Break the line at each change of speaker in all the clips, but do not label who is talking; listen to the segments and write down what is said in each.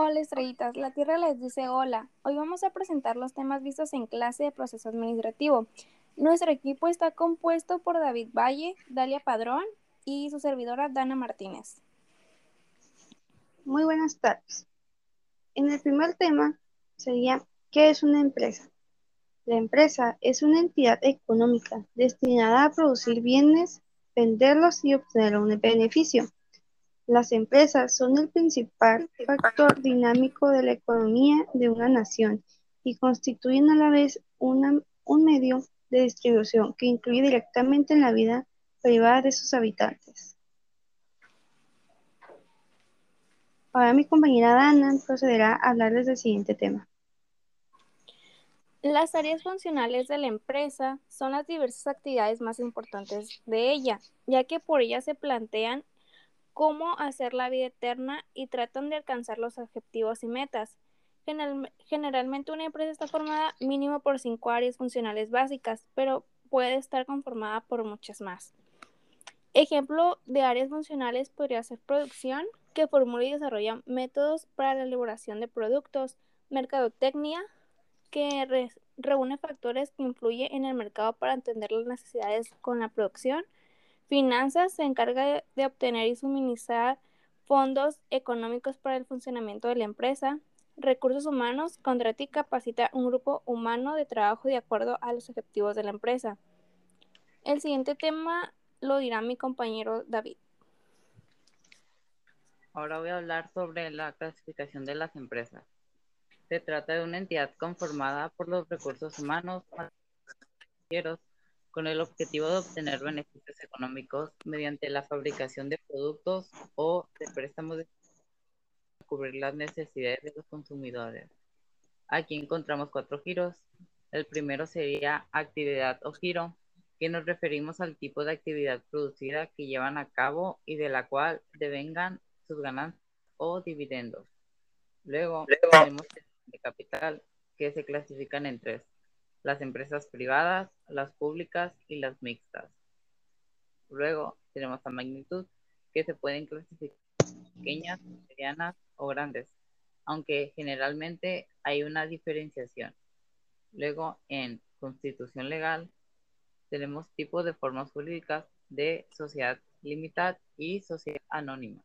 Hola estrellitas, la Tierra les dice hola. Hoy vamos a presentar los temas vistos en clase de proceso administrativo. Nuestro equipo está compuesto por David Valle, Dalia Padrón y su servidora Dana Martínez.
Muy buenas tardes. En el primer tema sería, ¿qué es una empresa? La empresa es una entidad económica destinada a producir bienes, venderlos y obtener un beneficio. Las empresas son el principal factor dinámico de la economía de una nación y constituyen a la vez un medio de distribución que incluye directamente en la vida privada de sus habitantes. Ahora mi compañera Dana procederá a hablarles del siguiente tema.
Las áreas funcionales de la empresa son las diversas actividades más importantes de ella, ya que por ellas se plantean cómo hacer la vida eterna y tratan de alcanzar los objetivos y metas. generalmente una empresa está formada mínimo por cinco áreas funcionales básicas, pero puede estar conformada por muchas más. Ejemplo de áreas funcionales podría ser producción, que formula y desarrolla métodos para la elaboración de productos, mercadotecnia, que reúne factores que influyen en el mercado para entender las necesidades con la producción, Finanzas se encarga de, obtener y suministrar fondos económicos para el funcionamiento de la empresa. Recursos humanos contrata y capacita un grupo humano de trabajo de acuerdo a los objetivos de la empresa. El siguiente tema lo dirá mi compañero David.
Ahora voy a hablar sobre la clasificación de las empresas. Se trata de una entidad conformada por los recursos humanos, financieros, con el objetivo de obtener beneficios económicos mediante la fabricación de productos o de préstamos de cubrir las necesidades de los consumidores. Aquí encontramos cuatro giros. El primero sería actividad o giro, que nos referimos al tipo de actividad producida que llevan a cabo y de la cual devengan sus ganancias o dividendos. Luego, Luego. tenemos de capital, que se clasifican en tres las empresas privadas, las públicas y las mixtas. Luego tenemos la magnitud, que se pueden clasificar pequeñas, medianas o grandes, aunque generalmente hay una diferenciación. Luego, en constitución legal, tenemos tipos de formas jurídicas de sociedad limitada y sociedad anónima.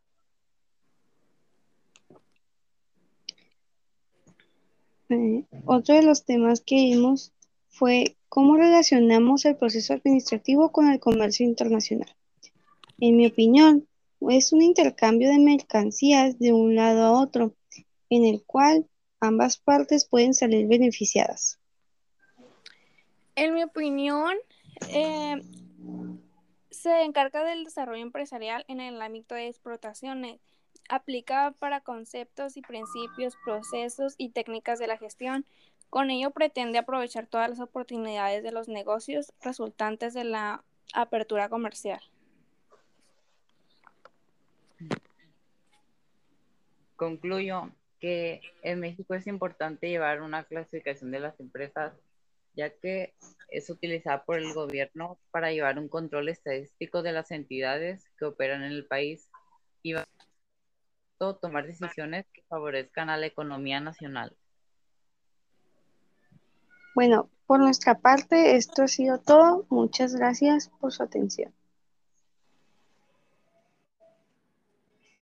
Otro de los temas que vimos fue cómo relacionamos el proceso administrativo con el comercio internacional. En mi opinión, es un intercambio de mercancías de un lado a otro, en el cual ambas partes pueden salir beneficiadas.
En mi opinión, eh, se encarga del desarrollo empresarial en el ámbito de explotaciones. Aplica para conceptos y principios, procesos y técnicas de la gestión, con ello pretende aprovechar todas las oportunidades de los negocios resultantes de la apertura comercial.
Concluyo que en México es importante llevar una clasificación de las empresas, ya que es utilizada por el gobierno para llevar un control estadístico de las entidades que operan en el país y tomar decisiones que favorezcan a la economía nacional.
Bueno, por nuestra parte, esto ha sido todo. Muchas gracias por su atención.